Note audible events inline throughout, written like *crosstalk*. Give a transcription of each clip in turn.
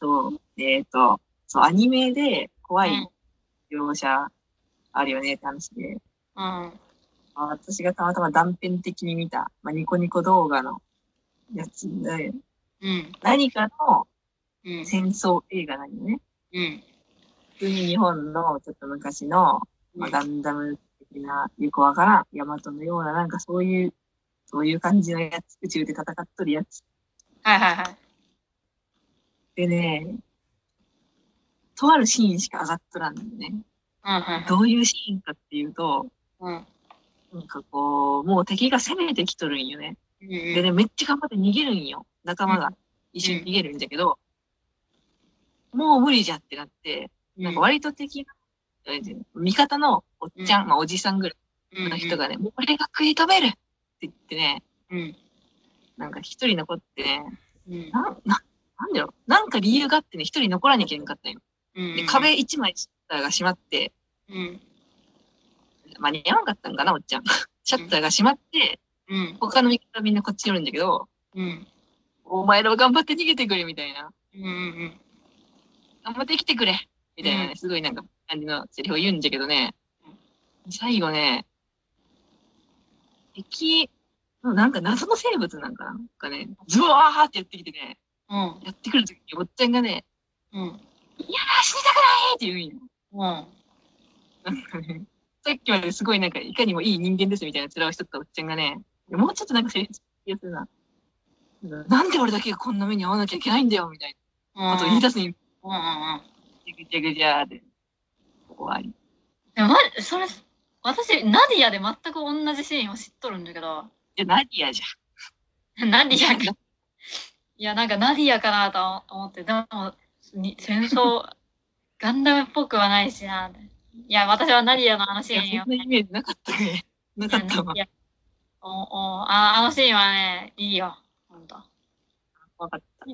そう、えっ、と、そう、アニメで怖い描写あるよねって話で、うん。あ私がたまたま断片的に見た、まあ、ニコニコ動画のやつで、うん。何かのうん。戦争映画なんよね。うん。普通に日本のちょっと昔の、まあ、ガンダム的な、よくわからん、ヤマトのような、なんかそういう、そういう感じのやつ、宇宙で戦っとるやつ。はいはいはい。でね、とあるシーンしか上がっとらんのよね。うんうん。どういうシーンかっていうと、うん。なんかこう、もう敵が攻めてきとるんよね。うんでね、めっちゃ頑張って逃げるんよ。仲間が一緒に逃げるんだけど、もう無理じゃってなって、なんか割と敵な、え味方のおっちゃん、うんまあおじさんぐらいの人がね、もう俺が食い止めるって言ってね、うん。なんか一人残ってね、うん。な、な、なんなんか理由があってね、一人残らなきゃいけなかったんよ。うん。で、壁一枚シャッターが閉まって、うん。間に合わなかったんかな、おっちゃん。シャッターが閉まって、うん。他の味方みんなこっちにおるんだけど、うん。お前らは頑張って逃げてくれ、みたいな。うん。うん。頑張って生きてくれみたいなね、うんすごいなんか感じのセリフを言うんだけどね、最後ね、敵、なんか謎の生物なんかななんかね、ズワーってやってきてね、うん。やってくるときにおっちゃんがね、うん。いやー死にたくないって言うんよ。うん。なんかね、さっきまですごいなんかいかにもいい人間ですみたいな面をしとったおっちゃんがね、もうちょっとなんかセリフ気がするな。なんで俺だけがこんな目に遭わなきゃいけないんだよみたいなことを言い出すに、うんうんうん。ぐちゃぐちゃで、終わり。でもま、それ、私、ナディアで全く同じシーンを知っとるんだけど、じゃ、ナディアじ *laughs* ナディアか。いや、なんかナディアかなと思って、でも、に戦争、*laughs* ガンダムっぽくはないしな。いや、私はナディアのあのシーンよそん。なイメージなかったね。なかったわおおああのシーンはね、いいよ。ほんと。わかった。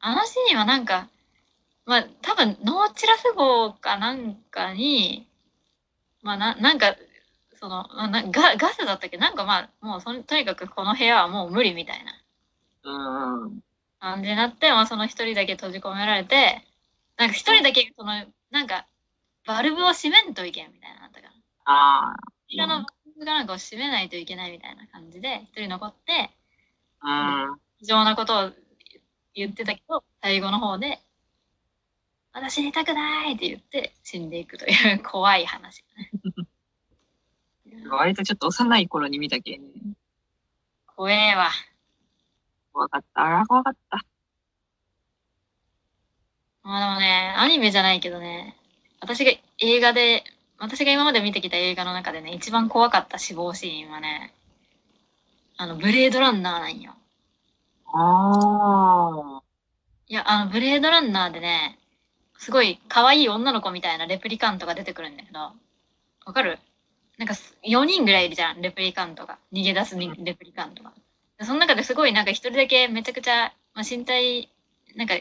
あのシーンはなんか、まあ、多分、ノーチラス号かなんかに、まあ、ななんか、その、まあなガガスだったっけ？なんかまあ、もうその、とにかくこの部屋はもう無理みたいなうーん。感じになって、まあ、その一人だけ閉じ込められて、なんか一人だけ、その、なんか、バルブを閉めんといけんみたいなったから。あ扉のバルブかなんかを閉めないといけないみたいな感じで、一人残って、あ。うん。非常なことを言ってたけど、最後の方で、私死にたくないって言って死んでいくという怖い話。*laughs* 割とちょっと幼い頃に見たけんね。怖えわ。怖かった。あら、怖かった。まあでもね、アニメじゃないけどね、私が映画で、私が今まで見てきた映画の中でね、一番怖かった死亡シーンはね、あの、ブレードランナーなんよ。ああ。いや、あの、ブレードランナーでね、すごい可愛い女の子みたいなレプリカントが出てくるんだけど、わかる？なんかす4人ぐらいいるじゃん、レプリカントが。逃げ出すにレプリカントが。でその中ですごいなんか一人だけめちゃくちゃ、まあ、身体、なんか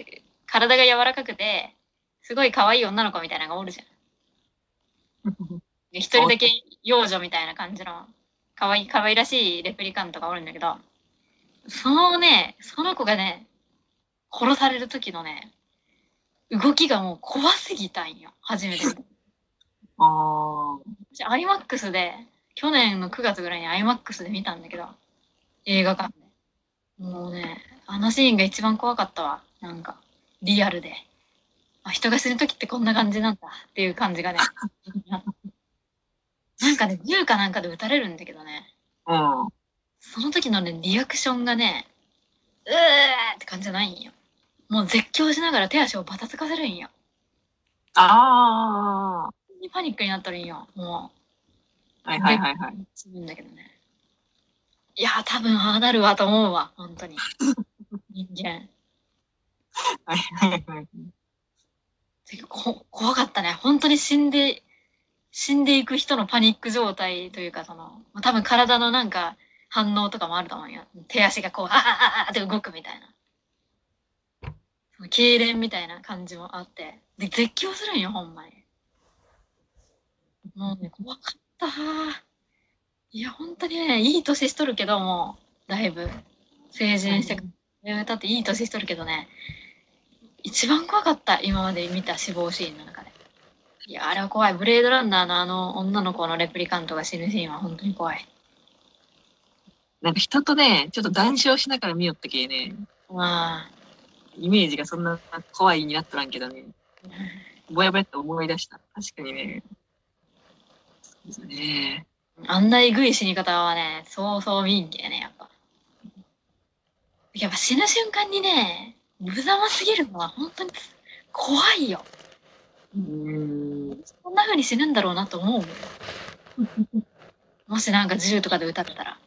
体が柔らかくて、すごい可愛い女の子みたいなのがおるじゃん。で *laughs* 一人だけ幼女みたいな感じの、可愛い、可愛らしいレプリカントがおるんだけど、そのね、その子がね、殺される時のね、動きがもう怖すぎたんよ。初めて。*laughs* ああ。私、IMAX で、去年の9月ぐらいに IMAX で見たんだけど、映画館で。もうね、あのシーンが一番怖かったわ。なんか、リアルで。あ、人が死ぬ時ってこんな感じなんだっていう感じがね。*laughs* なんかね、銃かなんかで撃たれるんだけどね、うん。その時のね、リアクションがね、うーって感じじゃないんよ。もう絶叫しながら手足をバタつかせるんよ。あパニックになったらいいよ。もう。あ。はいはいはいはい。するんだけどね。いやー、多分ああなるわと思うわ、本当に。*laughs* 人間。はいはいはい。こ怖かったね。本当に死んで、死んでいく人のパニック状態というか、その、まあ多分体のなんか反応とかもあると思うよ。手足がこう、ああああって動くみたいな。痙攣みたいな感じもあって。で、絶叫するんよ、ほんまに。もうね、怖かったいや、本当にね、いい年しとるけども、だいぶ、成人してだっていい年しとるけどね、一番怖かった、今まで見た死亡シーンの中で。いや、あれは怖い。ブレードランナーのあの女の子のレプリカントが死ぬシーンは本当に怖い。なんか人とね、ちょっと談笑しながら見よったけね、まあ、イメージがそんな怖いになっとらんけどね、ぼやぼやって思い出した。確かにね。そうですね。あんなえぐい死に方はね、そうそう見んけね、やっぱ。やっぱ死ぬ瞬間にね、無様すぎるのは本当に怖いよ。うーん。こんな風に死ぬんだろうなと思うもん。*laughs* もしなんか銃とかで撃たれたら。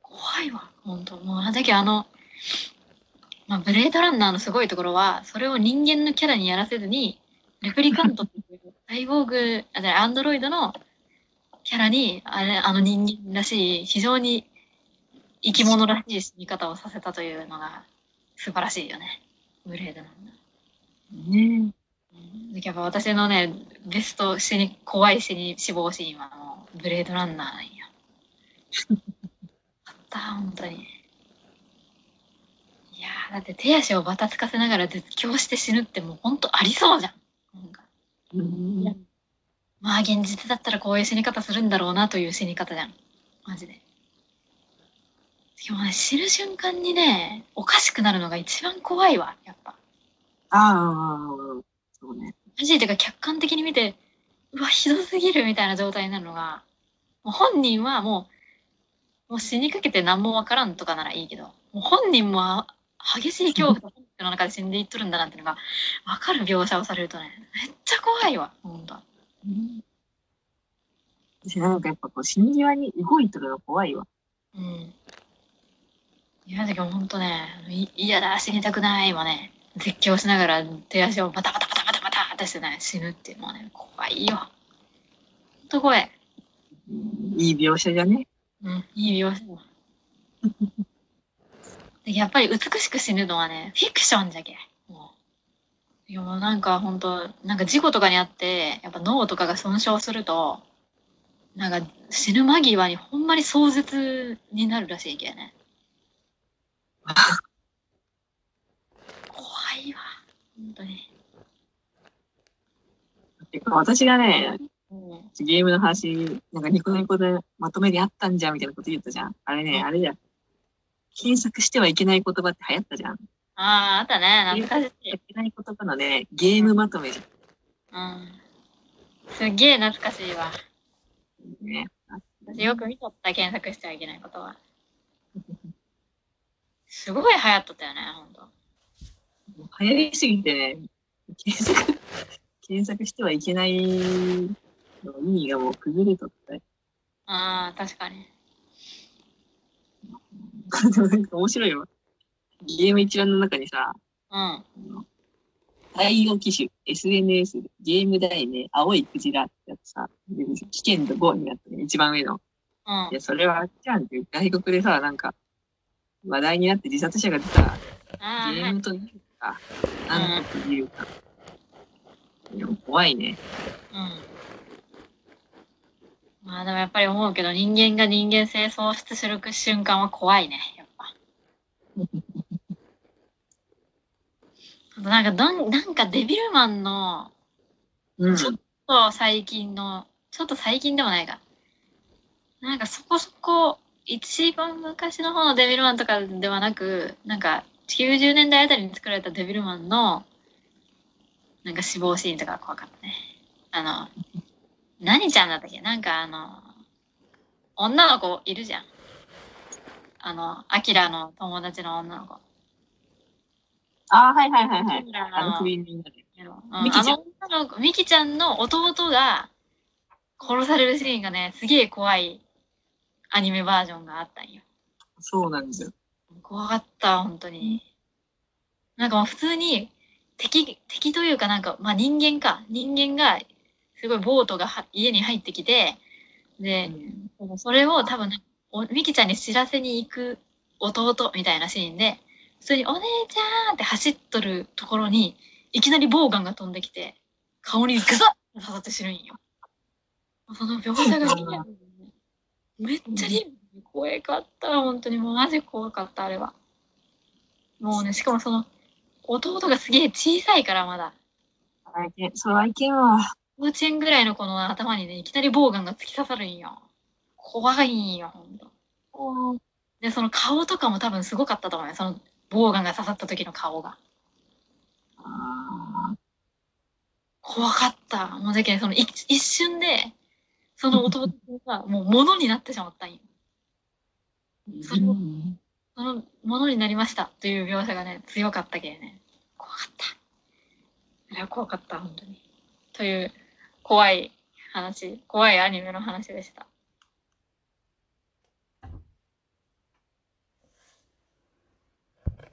怖いわ、本当もう、あだけどあの、まあ、ブレードランナーのすごいところは、それを人間のキャラにやらせずに、レプリカントっていう *laughs* サイボーグ、あ、じゃあアンドロイドのキャラに、あれ、あの人間らしい、非常に生き物らしい死に方をさせたというのが素晴らしいよね。ブレードランナー。ねうんやっぱ私のね、ベスト死に、怖い死に死亡シーンはもう、ブレードランナーなんや。あった、本当に。いやー、だって手足をバタつかせながら絶叫して死ぬってもう本当ありそうじゃん。なんかうん。まあ現実だったらこういう死に方するんだろうなという死に方じゃん。マジで。でもね、死ぬ瞬間にね、おかしくなるのが一番怖いわ、やっぱ。ああ、そうね。マジでか客観的に見て、うわ、ひどすぎるみたいな状態になるのが、もう本人はもう、もう死にかけて何もわからんとかならいいけど、もう本人もあ激しい恐怖の中で死んでいっとるんだなっていうのが、わかる描写をされるとね、めっちゃ怖いわ、ほんと。私なんかやっぱこう死に際に動いとるの怖いわ。うん。いや、だけどほんとね、い嫌だ、死にたくないわね、絶叫しながら手足をバタバタバタバタバタってしてね、死ぬっていうね、怖いよ。ほんと怖い。いい描写じゃね？うん、いい描写 *laughs* やっぱり美しく死ぬのはね、フィクションじゃけ。いやもうなんか本当なんか事故とかにあって、やっぱ脳とかが損傷すると、なんか死ぬ間際にほんまに壮絶になるらしいけね。*laughs* 怖いわ。本当に。私がね、うん。ゲームの話、なんかニコニコでまとめであったんじゃんみたいなこと言ったじゃん。あれね、うんあれじゃん。検索してはいけない言葉って流行ったじゃん。ああ、あったね。懐かしいない言葉のね、ゲームまとめじうん。すっげえ懐かしいわ。ゃん。ね。私よく見とった検索してはいけないことは。すごい流行っとったよね、ほんと。流行りすぎてね、検索、検索してはいけないの意味がもう崩れとったよ。ああ、確かに。*laughs* でもなんか面白いよ。ゲーム一覧の中にさ、うん。対応機種、SNS、ゲーム題名、青いクジラってやつさ、で危険度5になってね、一番上の。うんい。や、それはあっちゃんっていう外国でさ、なんか、話題になって自殺者が出た。ゲームというか、なんというか。でも怖いね。うん。まあでもやっぱり思うけど、人間が人間性喪失する瞬間は怖いね、やっぱ。*laughs* あとなんかどん、なんかデビルマンの、うん。ちょっと最近の、ちょっと最近でもないか。なんかそこそこ、一番昔の方のデビルマンとかではなく、なんか90年代あたりに作られたデビルマンの、なんか死亡シーンとか怖かったね。あの、何ちゃんだったっけ？なんかあの、女の子いるじゃん。あの、アキラの友達の女の子。ああ、はいはいはいはい。あのの首にミキちゃんあの女の子ミキちゃんの弟が殺されるシーンがね、すげえ怖いアニメバージョンがあったんよ。そうなんですよ。怖かった、本当に。なんかもう普通に敵、敵というかなんか、まあ人間か。人間が、すごいボートがは家に入ってきて、で、それを多分、おミキちゃんに知らせに行く弟みたいなシーンで、普通にお姉ちゃんって走っとるところに、いきなりボウガンが飛んできて、顔にグサッと刺さって死ぬんよ。その描写がリアルでねめっちゃリ怖かった。本当にもうマジ怖かった、あれは。もうね、しかもその、弟がすげえ小さいからまだ。愛犬、そう、愛犬は、幼稚園ぐらいの子の頭にね、いきなりボウガンが突き刺さるんよ。怖いんよ、ほんと。で、その顔とかも多分すごかったと思うよ。そのボウガンが刺さった時の顔が。あ怖かった。もうだけどその一一瞬で、その弟が *laughs* もう物になってしまったんよ。ーそのそのものになりましたという描写がね、強かったけね。怖かった。あれは怖かった、本当に。という怖い話、怖いアニメの話でした。